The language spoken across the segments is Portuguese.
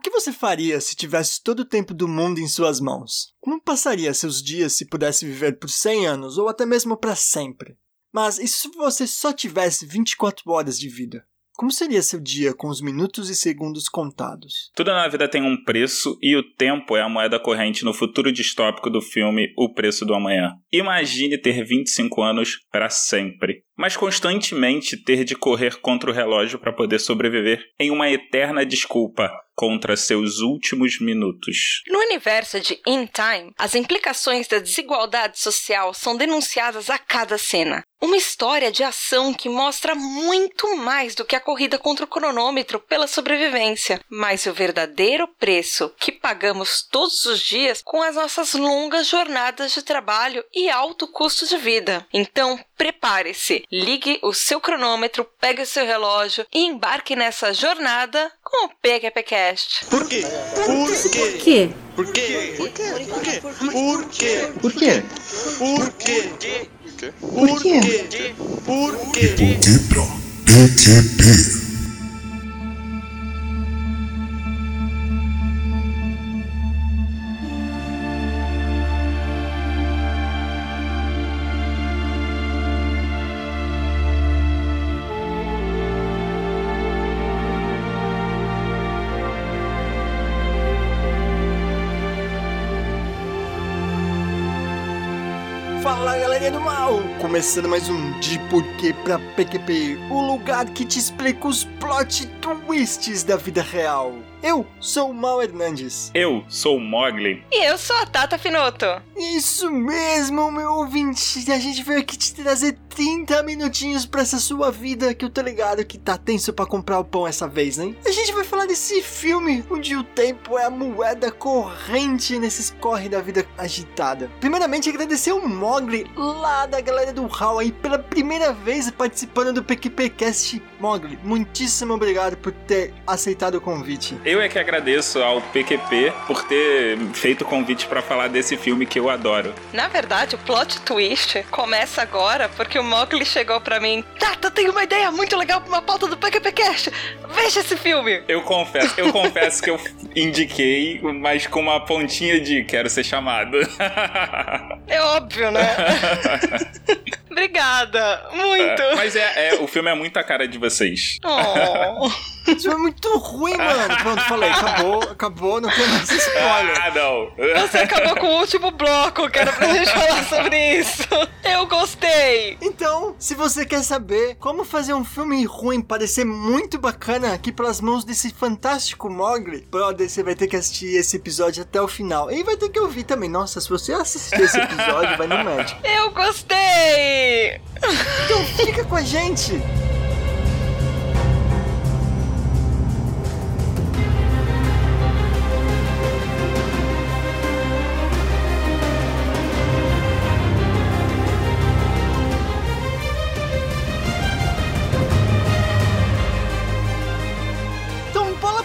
que você faria se tivesse todo o tempo do mundo em suas mãos? Como passaria seus dias se pudesse viver por 100 anos ou até mesmo para sempre? Mas e se você só tivesse 24 horas de vida? Como seria seu dia com os minutos e segundos contados? Tudo na vida tem um preço e o tempo é a moeda corrente no futuro distópico do filme O Preço do Amanhã. Imagine ter 25 anos para sempre, mas constantemente ter de correr contra o relógio para poder sobreviver em uma eterna desculpa contra seus últimos minutos. No universo de In Time, as implicações da desigualdade social são denunciadas a cada cena. Uma história de ação que mostra muito mais do que a corrida contra o cronômetro pela sobrevivência, mas o verdadeiro preço que pagamos todos os dias com as nossas longas jornadas de trabalho e alto custo de vida. Então, prepare-se, ligue o seu cronômetro, pegue o seu relógio e embarque nessa jornada com o PQPcast. Por quê? Por quê? Por quê? Por quê? Por quê? Por quê? Por quê? Por quê? Por quê? Por quê? Quebra PQP. Fala galerinha do mal! Começando mais um De Porquê pra PQP, o lugar que te explica os plot twists da vida real. Eu sou o Mal Hernandes. Eu sou o Mogli. E eu sou a Tata Finoto. Isso mesmo, meu ouvinte. A gente veio aqui te trazer 30 minutinhos pra essa sua vida que eu tô ligado que tá tenso pra comprar o pão essa vez, né? A gente vai falar desse filme onde o tempo é a moeda corrente nesses corre da vida agitada. Primeiramente, agradecer o Mogli lá da galera do Hall aí pela primeira vez participando do PQPcast. Mogli, muitíssimo obrigado por ter aceitado o convite. Eu é que agradeço ao PQP por ter feito o convite para falar desse filme que eu adoro. Na verdade, o plot twist começa agora porque o Mowgli chegou pra mim. Tata, tenho uma ideia muito legal pra uma pauta do PQPcast. Veja esse filme. Eu confesso, eu confesso que eu indiquei, mas com uma pontinha de quero ser chamado. É óbvio, né? Obrigada. Muito. mas é, é, o filme é muito a cara de vocês. Oh. Isso foi muito ruim, mano. Pronto, falei, acabou, acabou, não tem mais spoiler. Ah, não. Você acabou com o último bloco que era pra gente falar sobre isso. Eu gostei. Então, se você quer saber como fazer um filme ruim parecer muito bacana aqui pelas mãos desse fantástico Mogli, brother, você vai ter que assistir esse episódio até o final. E vai ter que ouvir também. Nossa, se você assistir esse episódio, vai no médico. Eu gostei. Então, fica com a gente.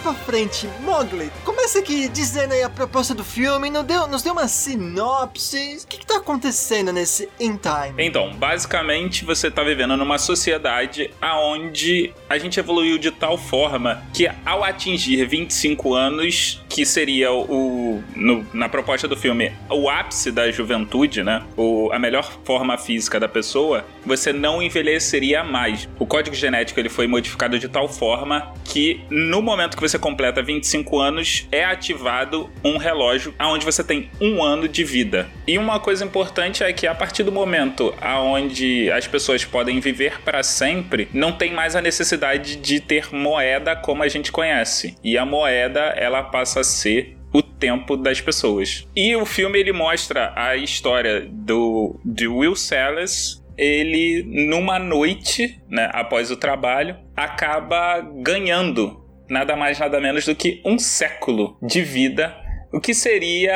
Pra frente, Mogli. Começa aqui dizendo aí a proposta do filme, nos deu, nos deu uma sinopse. O que, que tá acontecendo nesse In Time? Então, basicamente você tá vivendo numa sociedade aonde a gente evoluiu de tal forma que ao atingir 25 anos, que seria o no- na proposta do filme o ápice da juventude, né? O, a melhor forma física da pessoa, você não envelheceria mais. O código genético ele foi modificado de tal forma que no momento que você completa 25 anos é ativado um relógio aonde você tem um ano de vida. E uma coisa importante é que a partir do momento aonde as pessoas podem viver para sempre, não tem mais a necessidade de ter moeda como a gente conhece. E a moeda ela passa a ser o tempo das pessoas. E o filme ele mostra a história do de Will Sellers ele numa noite, né, após o trabalho, acaba ganhando nada mais nada menos do que um século de vida, o que seria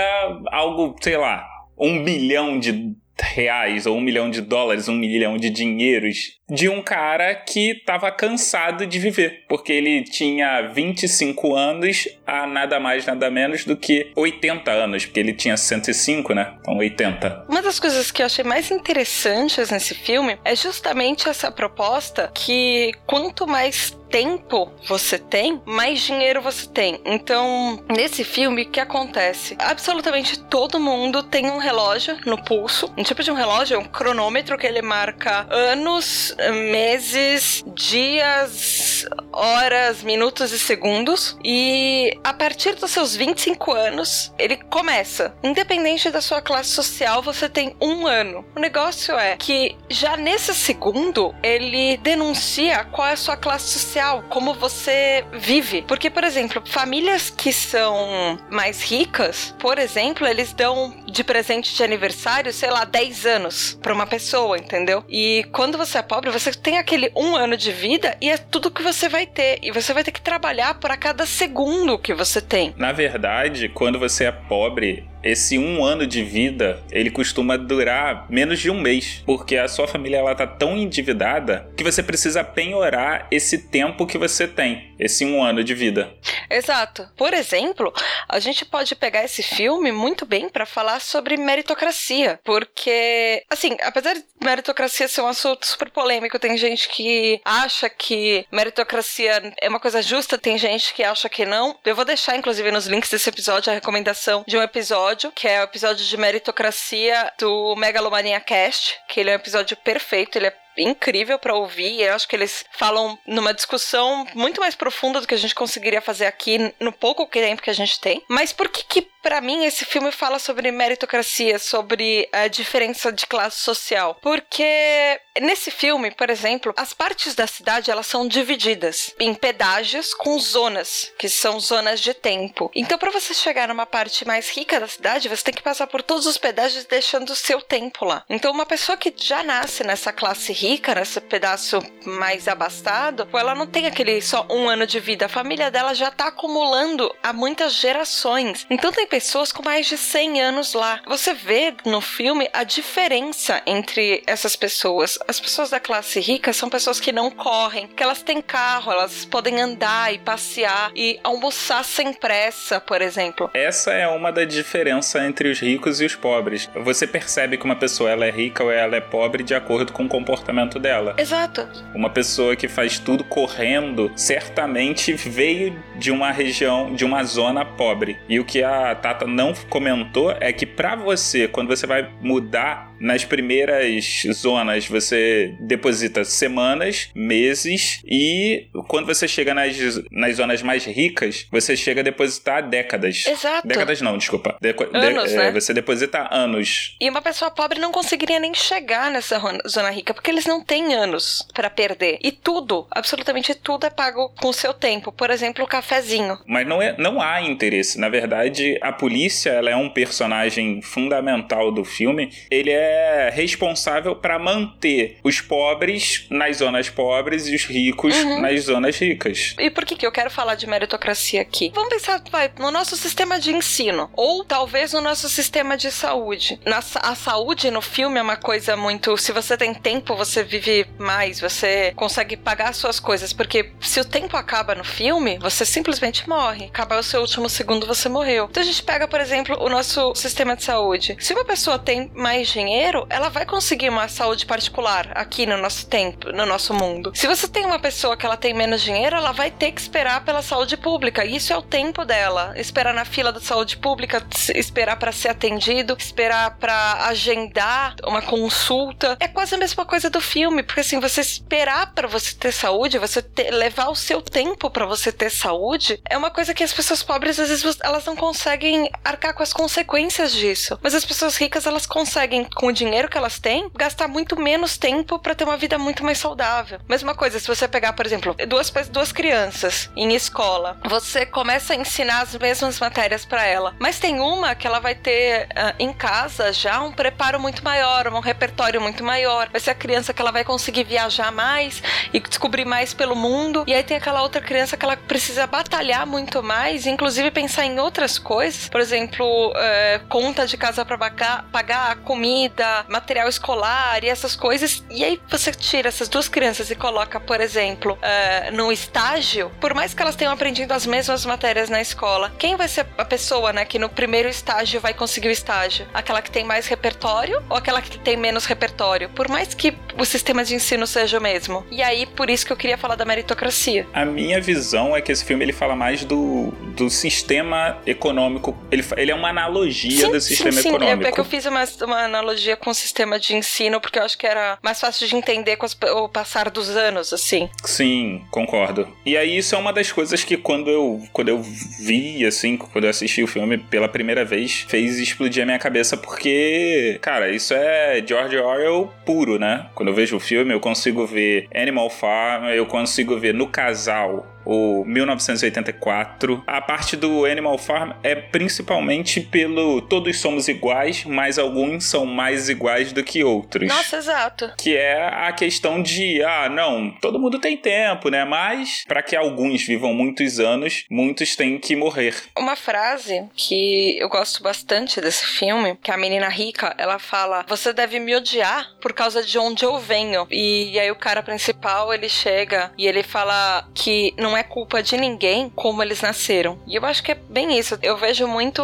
algo, sei lá, um bilhão de reais ou um milhão de dólares, um milhão de dinheiros de um cara que estava cansado de viver, porque ele tinha 25 anos a nada mais nada menos do que 80 anos, porque ele tinha 105, né? Então 80. Uma das coisas que eu achei mais interessantes nesse filme é justamente essa proposta que quanto mais tempo você tem, mais dinheiro você tem. Então, nesse filme, o que acontece? Absolutamente todo mundo tem um relógio no pulso, um tipo de um relógio, um cronômetro que ele marca anos, meses, dias, horas, minutos e segundos. E a partir dos seus 25 anos, ele começa. Independente da sua classe social, você tem um ano. O negócio é que já nesse segundo, ele denuncia qual é a sua classe social, como você vive. Porque, por exemplo, famílias que são mais ricas, por exemplo, eles dão de presente de aniversário, sei lá, 10 anos para uma pessoa, entendeu? E quando você é pobre, você tem aquele um ano de vida e é tudo que você vai ter. E você vai ter que trabalhar por a cada segundo que você tem. Na verdade, quando você é pobre, esse um ano de vida ele costuma durar menos de um mês, porque a sua família ela tá tão endividada que você precisa penhorar esse tempo que você tem, esse um ano de vida. Exato. Por exemplo, a gente pode pegar esse filme muito bem para falar sobre meritocracia, porque assim, apesar de meritocracia ser um assunto super polêmico, tem gente que acha que meritocracia é uma coisa justa, tem gente que acha que não. Eu vou deixar inclusive nos links desse episódio a recomendação de um episódio episódio, que é o episódio de meritocracia do Megalomania Cast, que ele é um episódio perfeito, ele é incrível para ouvir. Eu acho que eles falam numa discussão muito mais profunda do que a gente conseguiria fazer aqui no pouco tempo que a gente tem. Mas por que que para mim esse filme fala sobre meritocracia, sobre a diferença de classe social? Porque nesse filme, por exemplo, as partes da cidade elas são divididas em pedágios com zonas, que são zonas de tempo. Então, para você chegar numa parte mais rica da cidade, você tem que passar por todos os pedágios deixando o seu tempo lá. Então, uma pessoa que já nasce nessa classe rica, nesse pedaço mais abastado, ela não tem aquele só um ano de vida. A família dela já tá acumulando há muitas gerações. Então tem pessoas com mais de 100 anos lá. Você vê no filme a diferença entre essas pessoas. As pessoas da classe rica são pessoas que não correm, que elas têm carro, elas podem andar e passear e almoçar sem pressa, por exemplo. Essa é uma da diferença entre os ricos e os pobres. Você percebe que uma pessoa ela é rica ou ela é pobre de acordo com o comportamento comportamento dela. Exato. Uma pessoa que faz tudo correndo certamente veio de uma região, de uma zona pobre. E o que a Tata não comentou é que para você, quando você vai mudar nas primeiras zonas, você deposita semanas, meses e quando você chega nas, nas zonas mais ricas, você chega a depositar décadas. Exato. Décadas não, desculpa. Deco anos, de né? É, você deposita anos. E uma pessoa pobre não conseguiria nem chegar nessa zona rica, porque eles não têm anos para perder. E tudo, absolutamente tudo é pago com o seu tempo. Por exemplo, o cafezinho. Mas não, é, não há interesse. Na verdade, a polícia ela é um personagem fundamental do filme. Ele é responsável para manter os pobres nas zonas pobres e os ricos Uhum. nas zonas ricas. E por que, que eu quero falar de meritocracia aqui? Vamos pensar, vai, no nosso sistema de ensino, ou talvez no nosso sistema de saúde. Na, a saúde no filme é uma coisa muito. Se você tem tempo, você vive mais, você consegue pagar as suas coisas. Porque se o tempo acaba no filme, você simplesmente morre. Acabar o seu último segundo, você morreu. Então a gente pega, por exemplo, o nosso sistema de saúde. Se uma pessoa tem mais dinheiro, ela vai conseguir uma saúde particular aqui no nosso tempo, no nosso mundo. Se você tem uma pessoa que ela tem menos dinheiro, ela vai ter que esperar pela saúde pública. Isso é o tempo dela. Esperar na fila da saúde pública, esperar para ser atendido, esperar para agendar uma consulta. É quase a mesma coisa do filme, porque assim, você esperar para você ter saúde, você ter- levar o seu tempo para você ter saúde, é uma coisa que as pessoas pobres às vezes elas não conseguem arcar com as consequências disso. Mas as pessoas ricas, elas conseguem com o dinheiro que elas têm, gastar muito menos tempo para ter uma vida muito mais saudável. Mesma coisa, se você pegar, por exemplo, duas, duas crianças em escola, você começa a ensinar as mesmas matérias para ela, mas tem uma que ela vai ter ah, em casa já um preparo muito maior, um repertório muito maior. Vai ser a criança que ela vai conseguir viajar mais e descobrir mais pelo mundo. E aí tem aquela outra criança que ela precisa batalhar muito mais, inclusive pensar em outras coisas, por exemplo, eh, conta de casa para pagar, pagar comida, material escolar e essas coisas. E aí você tira essas duas crianças e coloca, por exemplo, eh, no estágio, por mais que elas tenham aprendido as mesmas matérias na escola, quem vai ser a pessoa, né, que no primeiro estágio vai conseguir o estágio? Aquela que tem mais repertório ou aquela que tem menos repertório? Por mais que o sistema de ensino seja o mesmo. E aí, por isso que eu queria falar da meritocracia. A minha visão é que esse filme ele fala mais do, do sistema econômico. Ele, ele é uma analogia sim, do sistema sim, sim. econômico. É, é que eu fiz uma, uma analogia com o sistema de ensino, porque eu acho que era mais fácil de entender com o passar dos anos, assim. Sim, concordo. E aí isso é uma das coisas que quando eu, quando eu vi, assim, quando eu assisti o filme pela primeira vez, fez explodir a minha cabeça, porque, cara, isso é George Orwell puro, né? Quando eu vejo o filme, eu consigo ver Animal Farm, eu consigo ver no casal o 1984. A parte do Animal Farm é principalmente pelo todos somos iguais, mas alguns são mais iguais do que outros. Nossa, exato. Que é a questão de, ah, não, todo mundo tem tempo, né? Mas para que alguns vivam muitos anos, muitos têm que morrer. Uma frase que eu gosto bastante desse filme, que a menina rica, ela fala: "Você deve me odiar por causa de onde eu venho". E, e aí o cara principal, ele chega e ele fala que não é culpa de ninguém como eles nasceram. E eu acho que é bem isso. Eu vejo muito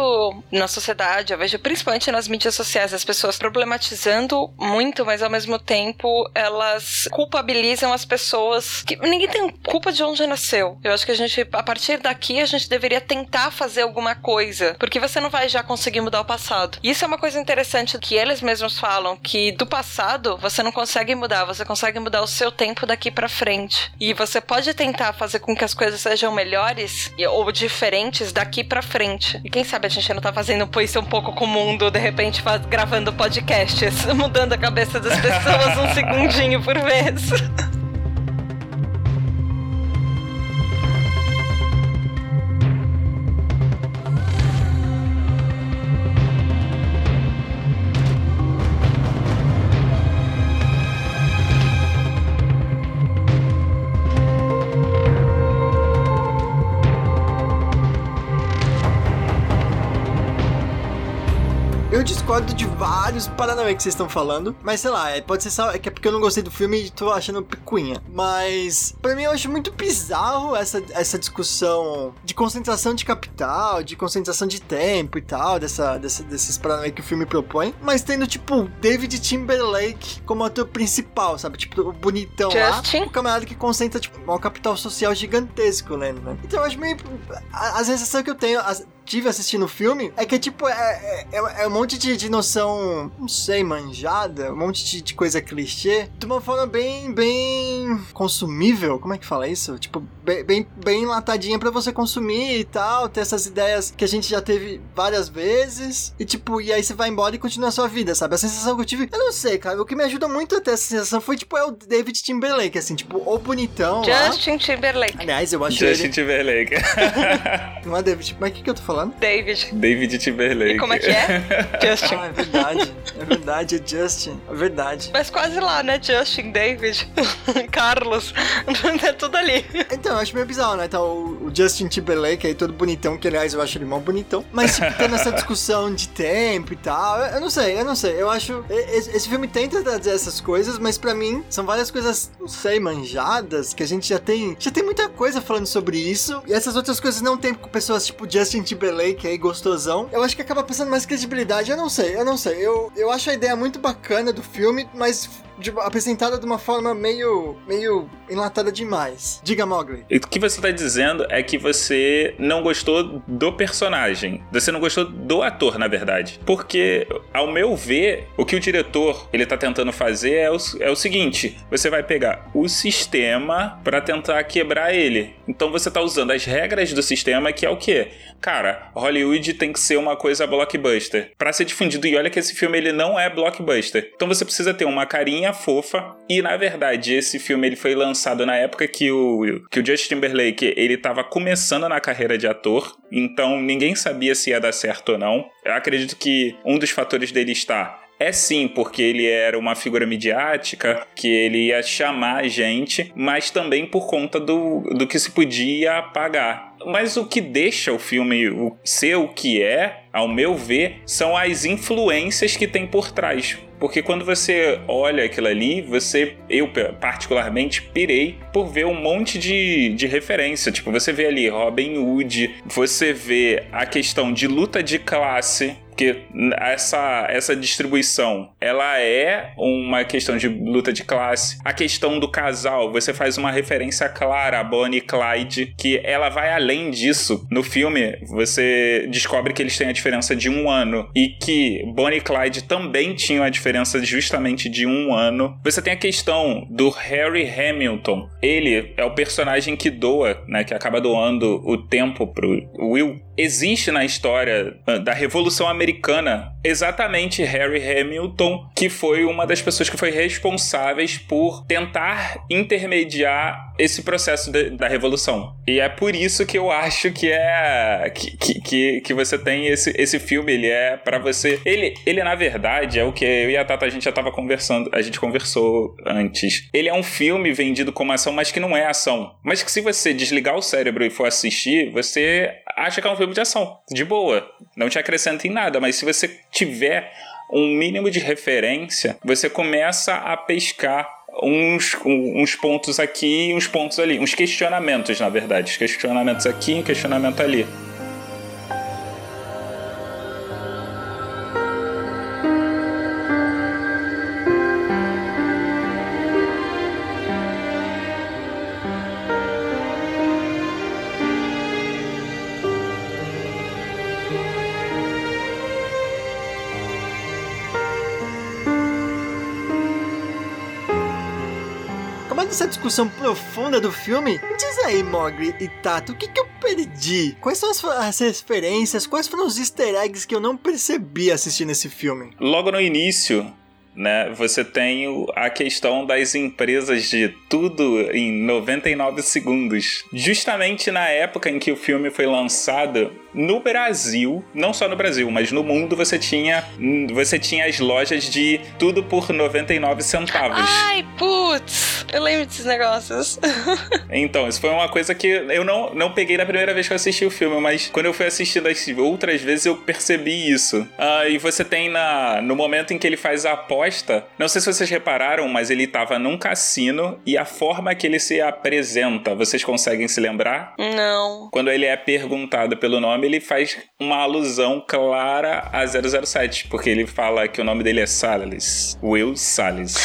na sociedade, eu vejo principalmente nas mídias sociais as pessoas problematizando muito, mas ao mesmo tempo elas culpabilizam as pessoas que ninguém tem culpa de onde nasceu. Eu acho que a gente a partir daqui a gente deveria tentar fazer alguma coisa, porque você não vai já conseguir mudar o passado. Isso é uma coisa interessante que eles mesmos falam que do passado você não consegue mudar, você consegue mudar o seu tempo daqui para frente. E você pode tentar fazer com que as coisas sejam melhores ou diferentes daqui para frente. E quem sabe a gente não tá fazendo isso um pouco com o mundo, de repente gravando podcasts, mudando a cabeça das pessoas um segundinho por vez. discordo de vários paranauê que vocês estão falando, mas sei lá, é, pode ser só é que é porque eu não gostei do filme e tô achando picuinha. Mas pra mim eu acho muito bizarro essa, essa discussão de concentração de capital, de concentração de tempo e tal, dessa, dessa, desses paranauê que o filme propõe, mas tendo tipo David Timberlake como ator principal, sabe? Tipo, o bonitão Justin. lá, o camarada que concentra tipo um capital social gigantesco, né? né? Então eu acho meio. A, a sensação que eu tenho. a- tive assistindo o filme é que, tipo, é, é, é um monte de, de noção, não sei, manjada, um monte de, de coisa clichê, de uma forma bem, bem consumível, como é que fala isso? Tipo, bem, bem, bem enlatadinha pra você consumir e tal, ter essas ideias que a gente já teve várias vezes, e tipo, e aí você vai embora e continua a sua vida, sabe? A sensação que eu tive, eu não sei, cara, o que me ajuda muito a ter essa sensação foi, tipo, é o David Timberlake, assim, tipo, o bonitão lá. Justin Timberlake. Aliás, eu acho Justin ele... Timberlake. Não é David, mas o que que eu tô falando? David. David Timberlake. E como é que é? Justin. Ah, é verdade. É verdade, é Justin. É verdade. Mas quase lá, né? Justin, David, Carlos. É tudo ali. Então, eu acho meio bizarro, né? Tá o, o Justin Timberlake aí todo bonitão, que aliás eu acho ele mó bonitão. Mas, tipo, tendo essa discussão de tempo e tal, eu, eu não sei, eu não sei. Eu acho. Esse, esse filme tenta trazer essas coisas, mas pra mim são várias coisas, não sei, manjadas, que a gente já tem. Já tem muita coisa falando sobre isso. E essas outras coisas não tem com pessoas tipo Justin Timberlake aí, gostosão. Eu acho que acaba passando mais credibilidade. Eu não sei, eu não sei. Eu, eu acho a ideia muito bacana do filme, mas apresentada de uma forma meio. meio enlatada demais. Diga, Mogli. O que você tá dizendo é que você não gostou do personagem. Você não gostou do ator, na verdade. Porque, ao meu ver, o que o diretor ele tá tentando fazer é o, é o seguinte: você vai pegar o sistema pra tentar quebrar ele. Então você tá usando as regras do sistema, que é o quê? Cara, Hollywood tem que ser uma coisa blockbuster. Pra ser difundido, e olha que esse filme ele não é blockbuster. Então você precisa ter uma carinha fofa. E na verdade, esse filme ele foi lançado na época que o, que o Justin Timberlake ele tava começando na carreira de ator. Então ninguém sabia se ia dar certo ou não. Eu acredito que um dos fatores dele está é sim, porque ele era uma figura midiática, que ele ia chamar a gente, mas também por conta do, do que se podia pagar. Mas o que deixa o filme ser o que é, ao meu ver, são as influências que tem por trás. Porque quando você olha aquilo ali, você, eu particularmente, pirei por ver um monte de, de referência. Tipo, você vê ali Robin Hood, você vê a questão de luta de classe, Porque essa, essa distribuição, ela é uma questão de luta de classe. A questão do casal, você faz uma referência clara a Bonnie e Clyde, que ela vai além disso. No filme, você descobre que eles têm a diferença de um ano e que Bonnie e Clyde também tinham a diferença justamente de um ano. Você tem a questão do Harry Hamilton. Ele é o personagem que doa, né, que acaba doando o tempo pro Will existe na história ah, da Revolução Americana exatamente Harry Hamilton, que foi uma das pessoas que foi responsáveis por tentar intermediar esse processo de, da Revolução. E é por isso que eu acho que é que, que, que você tem esse, esse filme, ele é para você. Ele, ele, na verdade, é o que eu e a Tata a gente já tava conversando, a gente conversou antes. Ele é um filme vendido como ação, mas que não é ação. Mas que se você desligar o cérebro e for assistir, você acha que é um filme de ação. De boa. Não te acrescenta em nada, mas se você tiver um mínimo de referência, você começa a pescar uns, uns pontos aqui uns pontos ali. Uns questionamentos, na verdade. Os questionamentos aqui e questionamento ali. Essa discussão profunda do filme, diz aí, Mogri e Tato, o que, que eu perdi? Quais são as, as, referências? Quais foram os easter eggs que eu não percebi assistindo esse filme? Logo no início, né? Você tem a questão das empresas de tudo em 99 segundos. Justamente na época em que o filme foi lançado, no Brasil, não só no Brasil, mas no mundo, você tinha você tinha as lojas de tudo por 99 centavos. Ai, putz, eu lembro desses negócios. então, isso foi uma coisa que eu não, não peguei na primeira vez que eu assisti o filme, mas quando eu fui assistir das outras vezes eu percebi isso. Uh, e você tem na, no momento em que ele faz a aposta, não sei se vocês repararam, mas ele estava num cassino e a forma que ele se apresenta, vocês conseguem se lembrar? Não. Quando ele é perguntado pelo nome, ele faz uma alusão clara a 007, porque ele fala que o nome dele é Salles, Will Salles.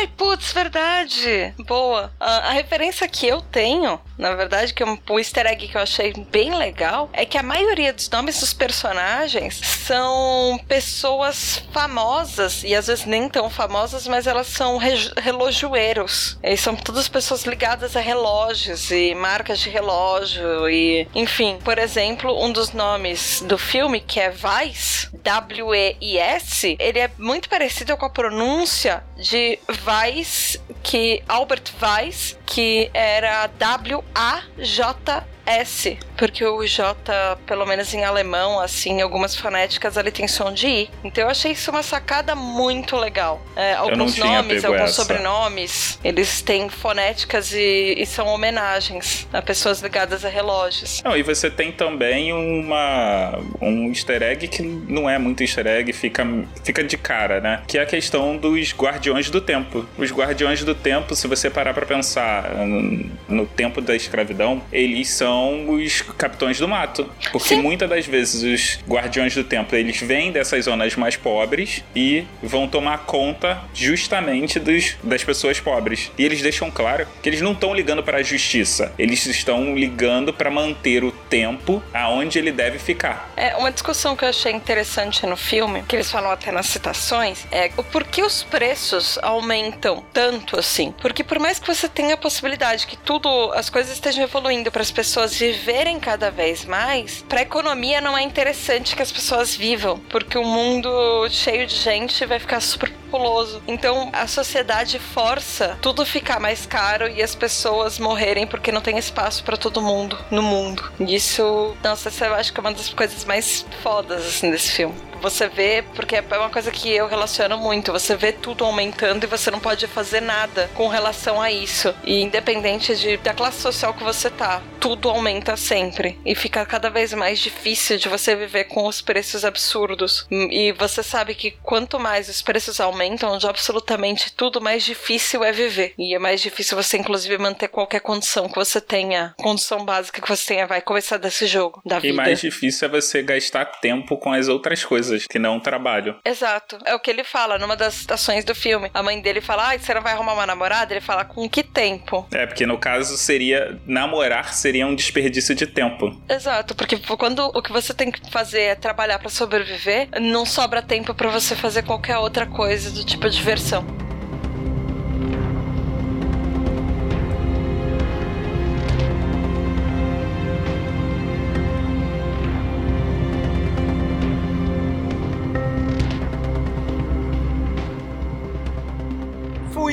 Ai, putz, verdade. Boa. A, a referência que eu tenho, na verdade, que é um, o easter egg que eu achei bem legal, é que a maioria dos nomes dos personagens são pessoas famosas, e às vezes nem tão famosas, mas elas são re relojoeiros. Eles são todas pessoas ligadas a relógios e marcas de relógio e, enfim, por exemplo, um dos nomes do filme, que é Weiss, W-E-I-S, ele é muito parecido com a pronúncia de Weiss, que Albert Weiss, que era W-A-J S, porque o J, pelo menos em alemão, assim, algumas fonéticas ali tem som de I. Então eu achei isso uma sacada muito legal. É, alguns nomes, alguns essa. sobrenomes, eles têm fonéticas e, e, são homenagens a pessoas ligadas a relógios. Não, e você tem também uma um easter egg que não é muito easter egg, fica, fica de cara, né? Que é a questão dos Guardiões do Tempo. Os Guardiões do Tempo, se você parar para pensar no, no tempo da escravidão, eles são são os capitões do mato. Porque Sim. muitas das vezes os guardiões do templo eles vêm dessas zonas mais pobres e vão tomar conta justamente dos, das pessoas pobres. E eles deixam claro que eles não estão ligando para a justiça, eles estão ligando para manter o tempo aonde ele deve ficar. É uma discussão que eu achei interessante no filme, que eles falam até nas citações, é o porquê os preços aumentam tanto assim. Porque por mais que você tenha a possibilidade que tudo, as coisas estejam evoluindo para as pessoas pessoas viverem cada vez mais, para a economia não é interessante que as pessoas vivam, porque o mundo cheio de gente vai ficar super populoso. Então a sociedade força tudo ficar mais caro e as pessoas morrerem porque não tem espaço para todo mundo no mundo. Isso, nossa, eu acho que é uma das coisas mais fodas assim desse filme. Você vê, porque é uma coisa que eu relaciono muito, você vê tudo aumentando e você não pode fazer nada com relação a isso. E independente de, da classe social que você tá, tudo aumenta sempre. E fica cada vez mais difícil de você viver com os preços absurdos. E você sabe que quanto mais os preços aumentam, onde absolutamente tudo mais difícil é viver. E é mais difícil você, inclusive, manter qualquer condição que você tenha, condição básica que você tenha, vai começar desse jogo, da E vida. mais difícil é você gastar tempo com as outras coisas, que não o trabalho. Exato. É o que ele fala numa das citações do filme. A mãe dele fala: Ah, você não vai arrumar uma namorada? Ele fala: Com que tempo? É, porque no caso seria. Namorar seria um desperdício de tempo. Exato, porque quando o que você tem que fazer é trabalhar pra sobreviver, não sobra tempo pra você fazer qualquer outra coisa do tipo diversão.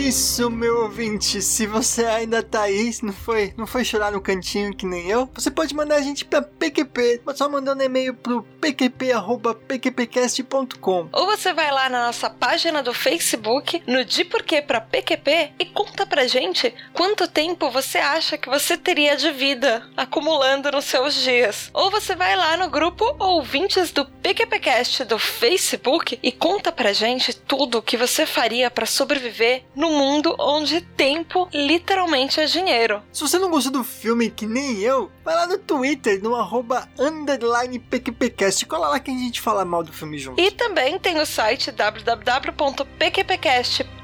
Isso, meu ouvinte. Se você ainda tá aí, não foi, não foi chorar no cantinho que nem eu, você pode mandar a gente pra PQP, só mandando e-mail pro pqp@pqpcast.com. Ou você vai lá na nossa página do Facebook, no De Porquê pra PQP, e conta pra gente quanto tempo você acha que você teria de vida acumulando nos seus dias. Ou você vai lá no grupo Ouvintes do PQPcast do Facebook e conta pra gente tudo o que você faria pra sobreviver no mundo onde tempo literalmente é dinheiro. Se você não gostou do filme que nem eu, vai lá no Twitter, no arroba underline PQPcast. Cola lá que a gente fala mal do filme junto. E também tem o site www.pqpcast.com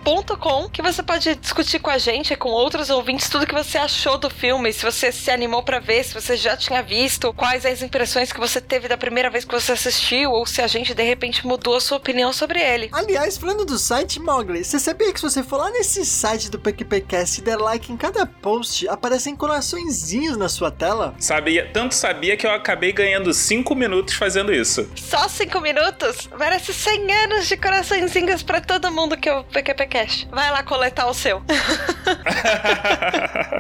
que você pode discutir com a gente, com outros ouvintes, tudo que você achou do filme, se você se animou pra ver, se você já tinha visto, quais as impressões que você teve da primeira vez que você assistiu, ou se a gente de repente mudou a sua opinião sobre ele. Aliás, falando do site, Mogli, você sabia que se você for lá nesse site do PQPcast e der like em cada post, aparecem coraçõezinhos na sua tela? Sabia, tanto sabia que eu acabei ganhando 5 minutos fazendo isso. Só cinco minutos? Merece 100 anos de coraçõezinhos pra todo mundo que o PQPcast. Vai lá coletar o seu.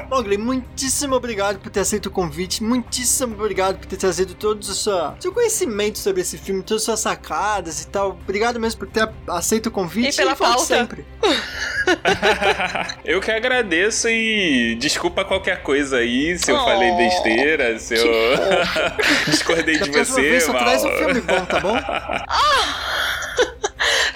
Mogli, muitíssimo obrigado por ter aceito o convite, muitíssimo obrigado por ter trazido todo o seu, seu conhecimento sobre esse filme, todas as suas sacadas e tal. Obrigado mesmo por ter aceito o convite E pela pauta. sempre. eu que agradeço e desculpa qualquer coisa aí, se eu Oh, falei besteira, se eu discordei Da de você, vez só mal. traz um filme bom, tá bom?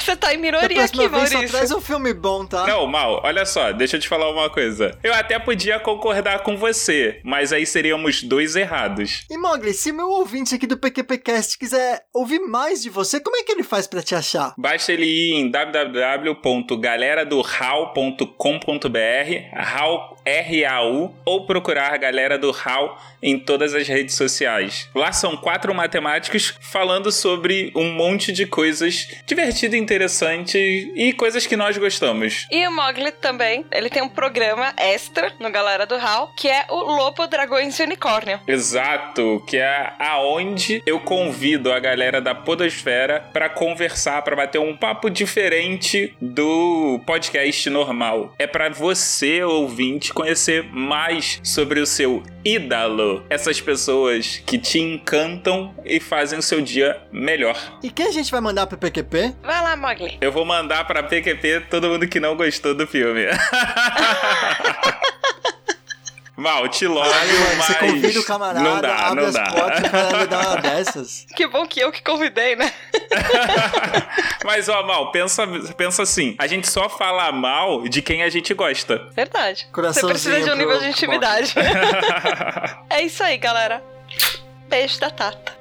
Você tá em minoria aqui, vez só Maurício. traz um filme bom, tá? Não, Mal, olha só, deixa eu te falar uma coisa. Eu até podia concordar com você, mas aí seríamos dois errados. E Mogli, se meu ouvinte aqui do PQPcast quiser ouvir mais de você, como é que ele faz pra te achar? Basta ele ir em www.galeradohal.com.br, Hal R-A-U, ou procurar a Galera do Hal em todas as redes sociais. Lá são quatro matemáticos falando sobre um monte de coisas divertidas, interessantes e coisas que nós gostamos. E o Mogli também, ele tem um programa extra no Galera do Hal, que é o Lobo, Dragões e Unicórnio. Exato, que é aonde eu convido a galera da Podosfera pra conversar, pra bater um papo diferente do podcast normal. É pra você, ouvinte, conhecer mais sobre o seu ídolo, essas pessoas que te encantam e fazem o seu dia melhor. E quem a gente vai mandar pro PQP? Vai lá, Mogli. Eu vou mandar pra PQP todo mundo que não gostou do filme. Mal, te logo, mas... Você convida o camarada, não dá, abre não as dá. portas e o cara dá uma dessas. Que bom que eu que convidei, né? Mas, ó, Mal, pensa, pensa assim: a gente só fala mal de quem a gente gosta. Verdade. Você precisa de um nível de intimidade. é isso aí, galera. Beijo da Tata.